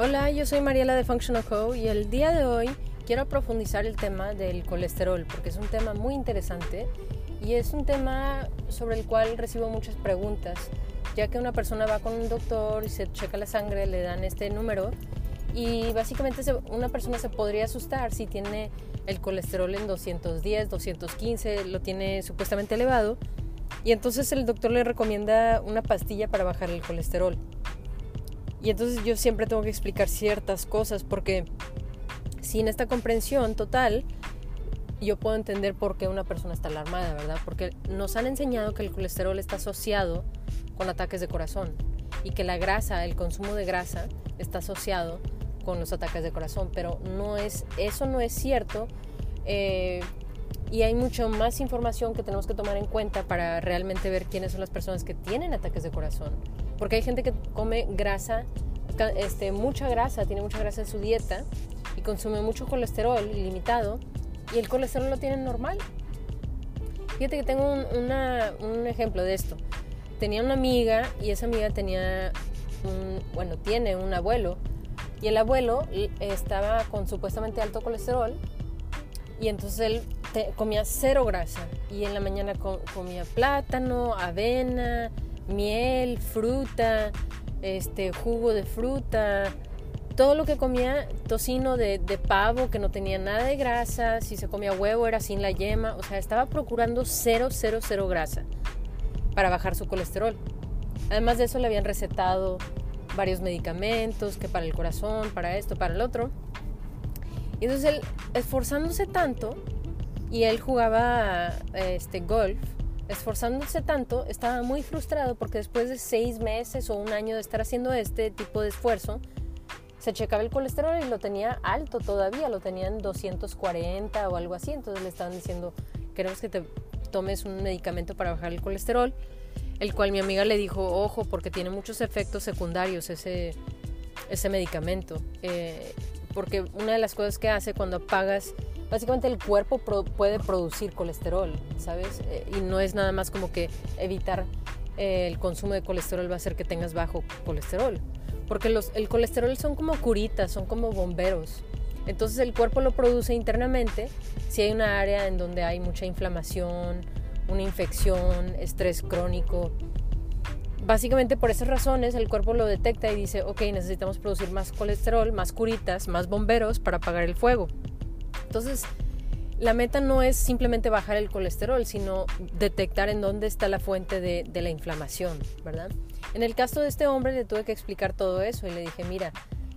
Hola, yo soy Mariela de Functional Co y el día de hoy quiero profundizar el tema del colesterol porque es un tema muy interesante y es un tema sobre el cual recibo muchas preguntas, ya que una persona va con un doctor y se checa la sangre, le dan este número y básicamente una persona se podría asustar si tiene el colesterol en 210, 215, lo tiene supuestamente elevado y entonces el doctor le recomienda una pastilla para bajar el colesterol. Y entonces yo siempre tengo que explicar ciertas cosas porque sin esta comprensión total, yo puedo entender por qué una persona está alarmada, ¿verdad? Porque nos han enseñado que el colesterol está asociado con ataques de corazón y que la grasa, el consumo de grasa, está asociado con los ataques de corazón, pero no es, eso no es cierto. Eh, y hay mucho más información que tenemos que tomar en cuenta para realmente ver quiénes son las personas que tienen ataques de corazón. Porque hay gente que come grasa, este, mucha grasa, tiene mucha grasa en su dieta y consume mucho colesterol ilimitado y el colesterol lo tiene normal. Fíjate que tengo un, un ejemplo de esto. Tenía una amiga y esa amiga tenía, un, bueno, tiene un abuelo y el abuelo estaba con supuestamente alto colesterol y entonces él comía cero grasa y en la mañana comía plátano, avena, miel, fruta, este, jugo de fruta, todo lo que comía, tocino de, pavo que no tenía nada de grasa, si se comía huevo era sin la yema, o sea, estaba procurando cero, cero, cero grasa para bajar su colesterol. Además de eso le habían recetado varios medicamentos, que para el corazón, para esto, para el otro. Y entonces él, esforzándose tanto, y él jugaba este, golf, esforzándose tanto, estaba muy frustrado porque después de seis meses o un año de estar haciendo este tipo de esfuerzo, se checaba el colesterol y lo tenía alto todavía, lo tenía en 240 o algo así, entonces le estaban diciendo, queremos que te tomes un medicamento para bajar el colesterol, el cual mi amiga le dijo, ojo, porque tiene muchos efectos secundarios ese, ese medicamento, eh, porque una de las cosas que hace cuando apagas básicamente el cuerpo puede producir colesterol, ¿sabes? Eh, y no es nada más como que evitar eh, el consumo de colesterol va a hacer que tengas bajo colesterol. Porque los, el colesterol son como curitas, son como bomberos. Entonces el cuerpo lo produce internamente si hay una área en donde hay mucha inflamación, una infección, estrés crónico. Básicamente por esas razones el cuerpo lo detecta y dice, ok, necesitamos producir más colesterol, más curitas, más bomberos para apagar el fuego. Entonces, la meta no es simplemente bajar el colesterol, sino detectar en dónde está la fuente de, la inflamación, ¿verdad? En el caso de este hombre le tuve que explicar todo eso y le dije, mira,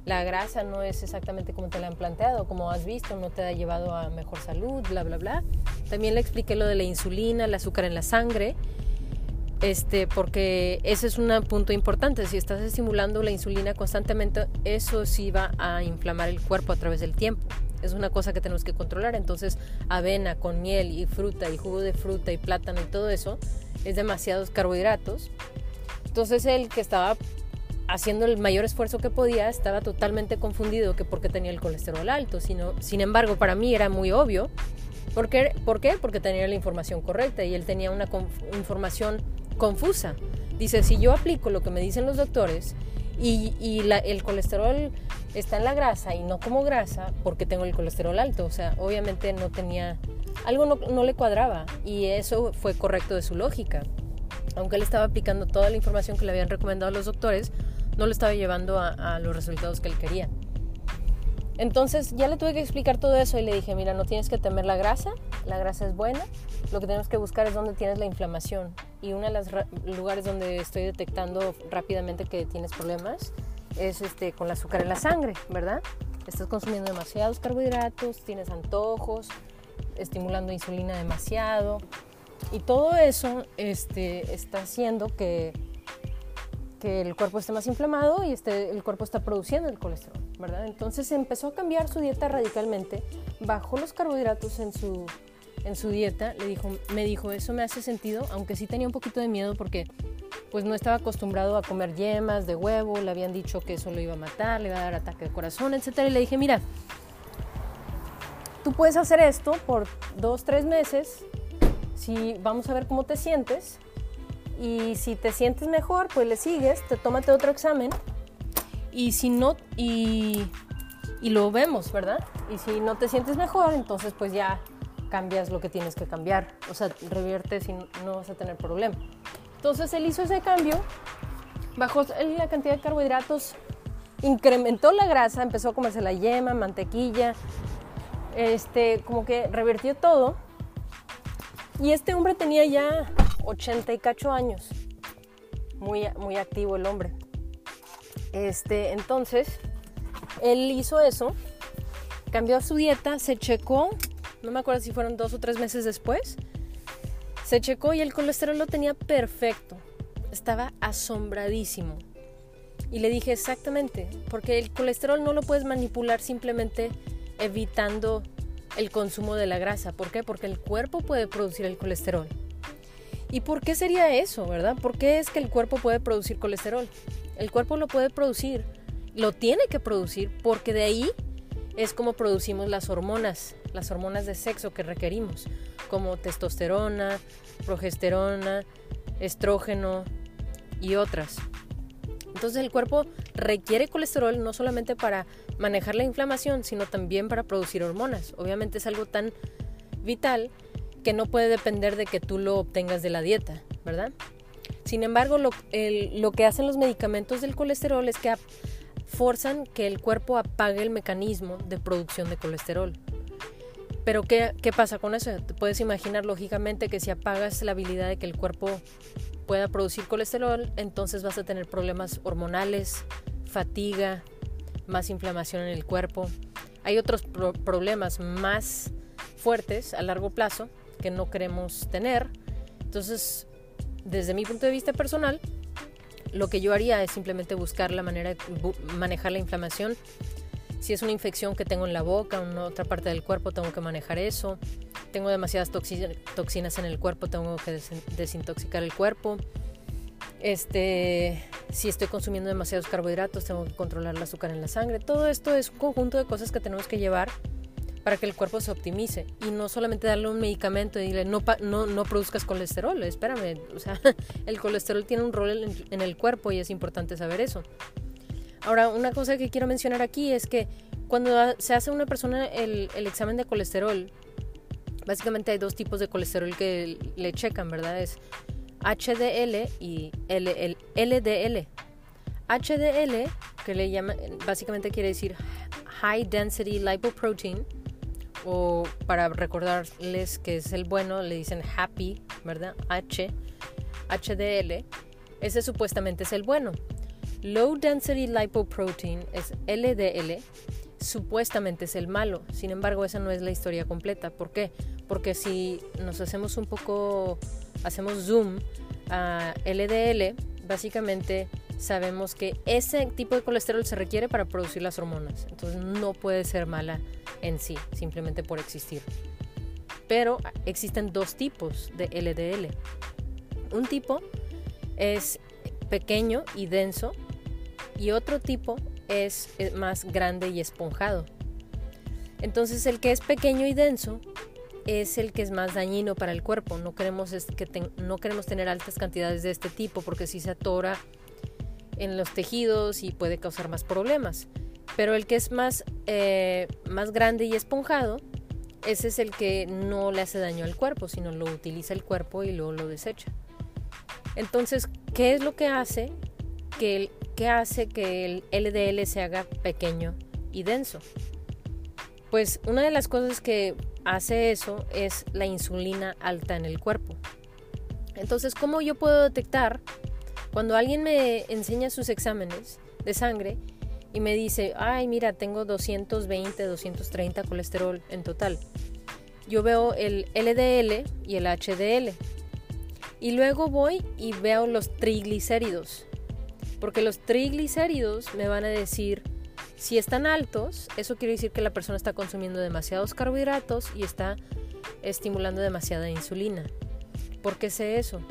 la grasa no es exactamente como te la han planteado, como has visto, no te ha llevado a mejor salud, bla, bla, bla. También le expliqué lo de la insulina, el azúcar en la sangre, este, porque ese es un punto importante. Si estás estimulando la insulina constantemente, eso sí va a inflamar el cuerpo a través del tiempo es una cosa que tenemos que controlar. Entonces, avena con miel y fruta y jugo de fruta y plátano y todo eso es demasiados carbohidratos. Entonces, el que estaba haciendo el mayor esfuerzo que podía estaba totalmente confundido que porque tenía el colesterol alto. Sino, sin embargo, para mí era muy obvio. ¿Por qué? ¿Por qué? Porque tenía la información correcta y él tenía una información confusa. Dice, si yo aplico lo que me dicen los doctores y, el colesterol está en la grasa y no como grasa porque tengo el colesterol alto. O sea, obviamente no tenía, algo no, le cuadraba y eso fue correcto de su lógica. Aunque él estaba aplicando toda la información que le habían recomendado los doctores, no lo estaba llevando a los resultados que él quería. Entonces ya le tuve que explicar todo eso y le dije, mira, no tienes que temer la grasa, la grasa es buena, lo que tenemos que buscar es dónde tienes la inflamación. Y uno de los lugares donde estoy detectando rápidamente que tienes problemas es este, con el azúcar en la sangre, ¿verdad? Estás consumiendo demasiados carbohidratos, tienes antojos, estimulando insulina demasiado. Y todo eso este, está haciendo que, que el cuerpo esté más inflamado y este, el cuerpo está produciendo el colesterol. Entonces empezó a cambiar su dieta radicalmente, bajó los carbohidratos en su, en su dieta, le dijo, me dijo, eso me hace sentido, aunque sí tenía un poquito de miedo porque pues no estaba acostumbrado a comer yemas de huevo, le habían dicho que eso lo iba a matar, le iba a dar ataque de corazón, etc. Y le dije, mira, tú puedes hacer esto por dos, tres meses, si vamos a ver cómo te sientes, y si te sientes mejor, pues le sigues, te tómate otro examen Y si no, y, y lo vemos, ¿verdad? Y si no te sientes mejor, entonces pues ya cambias lo que tienes que cambiar. O sea, reviertes y no vas a tener problema. Entonces él hizo ese cambio, bajó la cantidad de carbohidratos, incrementó la grasa, empezó a comerse la yema, mantequilla, este, como que revirtió todo. Y este hombre tenía ya 80 y cacho años. Muy, muy activo el hombre. Este, entonces, él hizo eso, cambió su dieta, se checó, no me acuerdo si fueron dos o tres meses después, se checó y el colesterol lo tenía perfecto. Estaba asombradísimo. Y le dije exactamente, porque el colesterol no lo puedes manipular simplemente evitando el consumo de la grasa. ¿Por qué? Porque el cuerpo puede producir el colesterol. ¿Y por qué sería eso, verdad? ¿Por qué es que el cuerpo puede producir colesterol? El cuerpo lo puede producir, lo tiene que producir, porque de ahí es como producimos las hormonas, las hormonas de sexo que requerimos, como testosterona, progesterona, estrógeno y otras. Entonces el cuerpo requiere colesterol no solamente para manejar la inflamación, sino también para producir hormonas. Obviamente es algo tan vital que no puede depender de que tú lo obtengas de la dieta, ¿verdad? Sin embargo, lo, que hacen los medicamentos del colesterol es que forzan que el cuerpo apague el mecanismo de producción de colesterol. Pero ¿qué, ¿qué, pasa con eso? Te puedes imaginar lógicamente que si apagas la habilidad de que el cuerpo pueda producir colesterol, entonces vas a tener problemas hormonales, fatiga, más inflamación en el cuerpo. Hay otros problemas más fuertes a largo plazo que no queremos tener. Entonces, desde mi punto de vista personal, lo que yo haría es simplemente buscar la manera de manejar la inflamación. Si es una infección que tengo en la boca en otra parte del cuerpo, tengo que manejar eso. Tengo demasiadas toxinas en el cuerpo, tengo que desintoxicar el cuerpo. Este, si estoy consumiendo demasiados carbohidratos, tengo que controlar el azúcar en la sangre. Todo esto es un conjunto de cosas que tenemos que llevar para que el cuerpo se optimice y no solamente darle un medicamento y decirle no, no, no produzcas colesterol, espérame, o sea, el colesterol tiene un rol en, el cuerpo y es importante saber eso. Ahora, una cosa que quiero mencionar aquí es que cuando se hace una persona el, el examen de colesterol, básicamente hay dos tipos de colesterol que le checan, ¿verdad? Es HDL y LDL. HDL, que le básicamente quiere decir High Density Lipoprotein, o para recordarles que es el bueno, le dicen happy, ¿verdad? H, HDL, ese supuestamente es el bueno. Low Density Lipoprotein es LDL, supuestamente es el malo. Sin embargo, esa no es la historia completa. ¿Por qué? Porque si nos hacemos un poco, hacemos zoom a LDL, básicamente sabemos que ese tipo de colesterol se requiere para producir las hormonas. Entonces no puede ser mala en sí, simplemente por existir. Pero existen dos tipos de LDL. Un tipo es pequeño y denso y otro tipo es más grande y esponjado. Entonces el que es pequeño y denso es el que es más dañino para el cuerpo. No queremos, que no queremos tener altas cantidades de este tipo porque si se atora en los tejidos y puede causar más problemas. Pero el que es más, eh, más grande y esponjado, ese es el que no le hace daño al cuerpo, sino lo utiliza el cuerpo y luego lo desecha. Entonces, ¿qué es lo que hace que el, ¿qué hace que el LDL se haga pequeño y denso? Pues una de las cosas que hace eso es la insulina alta en el cuerpo. Entonces, ¿cómo yo puedo detectar cuando alguien me enseña sus exámenes de sangre y me dice, ay, mira, tengo 220, 230 colesterol en total. Yo veo el LDL y el HDL. Y luego voy y veo los triglicéridos. Porque los triglicéridos me van a decir, si están altos, eso quiere decir que la persona está consumiendo demasiados carbohidratos y está estimulando demasiada insulina. ¿Por qué sé eso?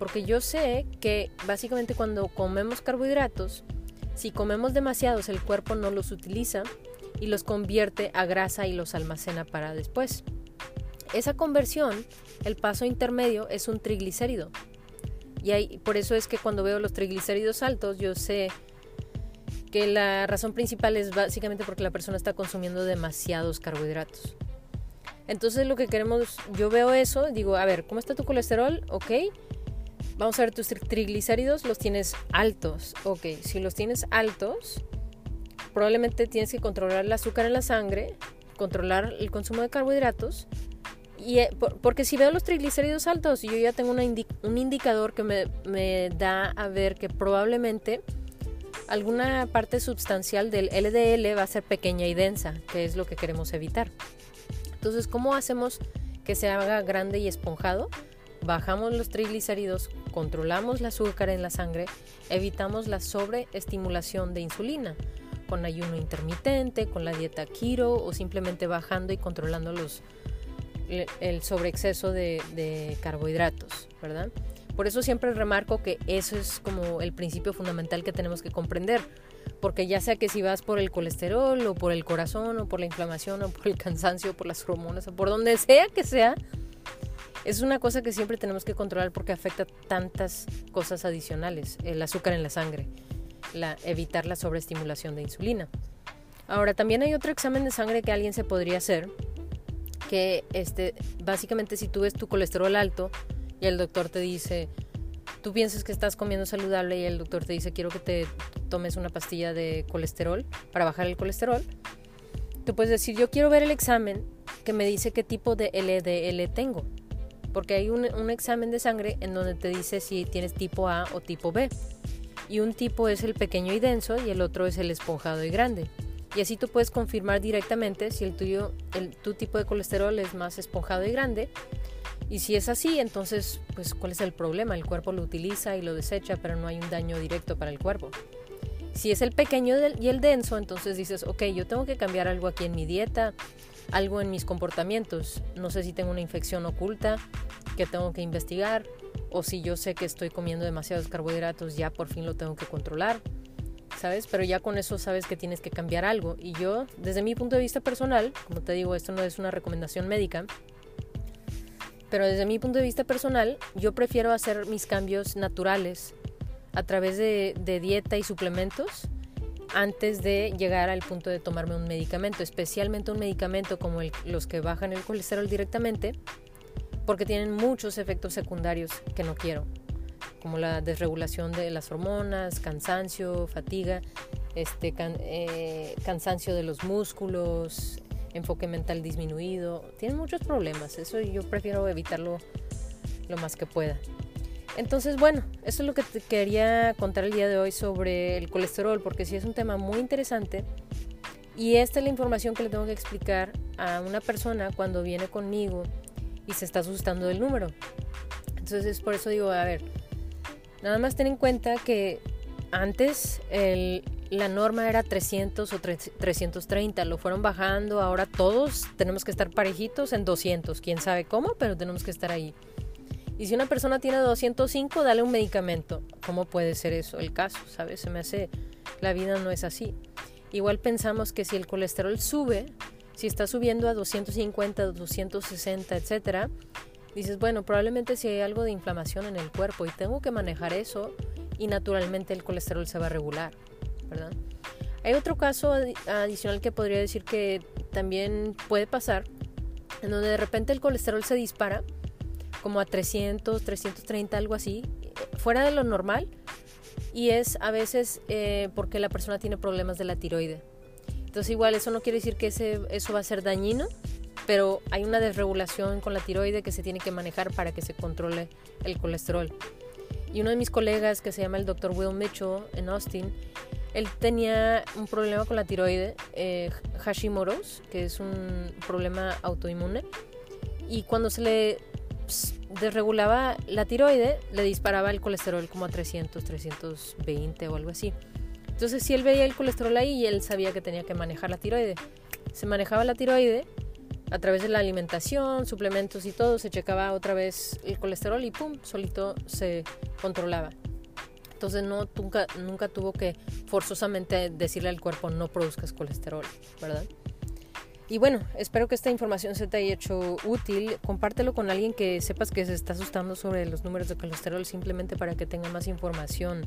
Porque yo sé que básicamente cuando comemos carbohidratos, si comemos demasiados, el cuerpo no los utiliza y los convierte a grasa y los almacena para después. Esa conversión, el paso intermedio, es un triglicérido. Y por eso es que cuando veo los triglicéridos altos, yo sé que la razón principal es básicamente porque la persona está consumiendo demasiados carbohidratos. Entonces lo que queremos, yo veo eso, digo, a ver, ¿cómo está tu colesterol? Ok. Vamos a ver tus triglicéridos, los tienes altos. Ok, si los tienes altos, probablemente tienes que controlar el azúcar en la sangre, controlar el consumo de carbohidratos. Y, eh, porque si veo los triglicéridos altos, yo ya tengo un indicador que me, me da a ver que probablemente alguna parte sustancial del LDL va a ser pequeña y densa, que es lo que queremos evitar. Entonces, ¿cómo hacemos que se haga grande y esponjado? Bajamos los triglicéridos, controlamos el azúcar en la sangre, evitamos la sobreestimulación de insulina con ayuno intermitente, con la dieta keto o simplemente bajando y controlando los, el sobreexceso de, carbohidratos, ¿verdad? Por eso siempre remarco que eso es como el principio fundamental que tenemos que comprender porque ya sea que si vas por el colesterol o por el corazón o por la inflamación o por el cansancio, por las hormonas o por donde sea que sea, es una cosa que siempre tenemos que controlar porque afecta tantas cosas adicionales, el azúcar en la sangre, la, evitar la sobreestimulación de insulina. Ahora, también hay otro examen de sangre que alguien se podría hacer, que este, básicamente si tú ves tu colesterol alto y el doctor te dice, tú piensas que estás comiendo saludable y el doctor te dice quiero que te tomes una pastilla de colesterol para bajar el colesterol, tú puedes decir yo quiero ver el examen que me dice qué tipo de LDL tengo. Porque hay un, examen de sangre en donde te dice si tienes tipo A o tipo B. Y un tipo es el pequeño y denso y el otro es el esponjado y grande. Y así tú puedes confirmar directamente si el tuyo, tu tipo de colesterol es más esponjado y grande y si es así, entonces, pues, ¿cuál es el problema? El cuerpo lo utiliza y lo desecha, pero no hay un daño directo para el cuerpo. Si es el pequeño y el denso, entonces dices, ok, yo tengo que cambiar algo aquí en mi dieta, algo en mis comportamientos. No sé si tengo una infección oculta que tengo que investigar, o si yo sé que estoy comiendo demasiados carbohidratos, ya por fin lo tengo que controlar, ¿sabes? Pero ya con eso sabes que tienes que cambiar algo. Y yo, desde mi punto de vista personal, como te digo, esto no es una recomendación médica, pero desde mi punto de vista personal, yo prefiero hacer mis cambios naturales a través de, dieta y suplementos antes de llegar al punto de tomarme un medicamento, especialmente un medicamento como los que bajan el colesterol directamente, porque tienen muchos efectos secundarios que no quiero, como la desregulación de las hormonas, cansancio, fatiga, este, eh, cansancio de los músculos, enfoque mental disminuido, tienen muchos problemas, eso yo prefiero evitarlo lo más que pueda. Entonces, bueno, eso es lo que te quería contar el día de hoy sobre el colesterol, porque sí es un tema muy interesante y esta es la información que le tengo que explicar a una persona cuando viene conmigo y se está asustando del número. Entonces, por eso digo, a ver, nada más ten en cuenta que antes la norma era 300 o 330, lo fueron bajando, ahora todos tenemos que estar parejitos en 200, quién sabe cómo, pero tenemos que estar ahí. Y si una persona tiene 205, dale un medicamento. ¿Cómo puede ser eso el caso? ¿Sabes? Se me hace, la vida no es así. Igual pensamos que si el colesterol sube, si está subiendo a 250, 260, etcétera, dices, bueno, probablemente si hay algo de inflamación en el cuerpo y tengo que manejar eso y naturalmente el colesterol se va a regular. Hay otro caso adicional que podría decir que también puede pasar, en donde de repente el colesterol se dispara como a 300, 330, algo así, fuera de lo normal, y es a veces eh, porque la persona tiene problemas de la tiroide. Entonces igual eso no quiere decir que ese, eso va a ser dañino, pero hay una desregulación con la tiroide que se tiene que manejar para que se controle el colesterol. Y uno de mis colegas, que se llama el Dr. Will Mitchell en Austin, él tenía un problema con la tiroide, eh, Hashimoto's, que es un problema autoinmune. Y cuando se le desregulaba la tiroide, le disparaba el colesterol como a 300, 320 o algo así. Entonces, si él veía el colesterol ahí, él sabía que tenía que manejar la tiroide. Se manejaba la tiroide a través de la alimentación, suplementos y todo, se checaba otra vez el colesterol y pum, solito se controlaba. Entonces no, nunca, nunca tuvo que forzosamente decirle al cuerpo no produzcas colesterol, ¿verdad? Y bueno, espero que esta información se te haya hecho útil. Compártelo con alguien que sepas que se está asustando sobre los números de colesterol simplemente para que tenga más información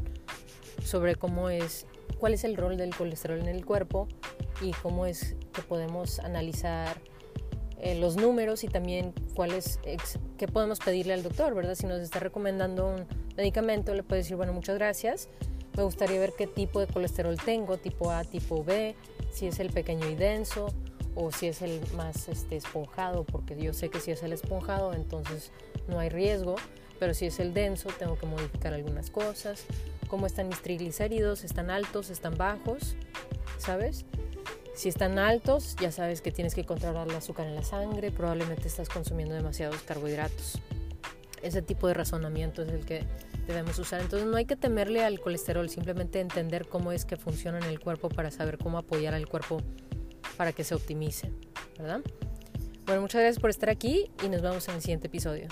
sobre cómo es cuál es el rol del colesterol en el cuerpo y cómo es que podemos analizar eh, los números y también cuál es, qué podemos pedirle al doctor, ¿verdad? Si nos está recomendando un medicamento, le puede decir, bueno, muchas gracias, me gustaría ver qué tipo de colesterol tengo, tipo A, tipo B, si es el pequeño y denso o si es el más este, esponjado, porque yo sé que si es el esponjado, entonces no hay riesgo, pero si es el denso, tengo que modificar algunas cosas. ¿Cómo están mis triglicéridos? ¿Están altos? ¿Están bajos? ¿Sabes? Si están altos, ya sabes que tienes que controlar el azúcar en la sangre, probablemente estás consumiendo demasiados carbohidratos. Ese tipo de razonamiento es el que debemos usar. Entonces no hay que temerle al colesterol, simplemente entender cómo es que funciona en el cuerpo para saber cómo apoyar al cuerpo para que se optimice, ¿verdad? Bueno, muchas gracias por estar aquí y nos vemos en el siguiente episodio.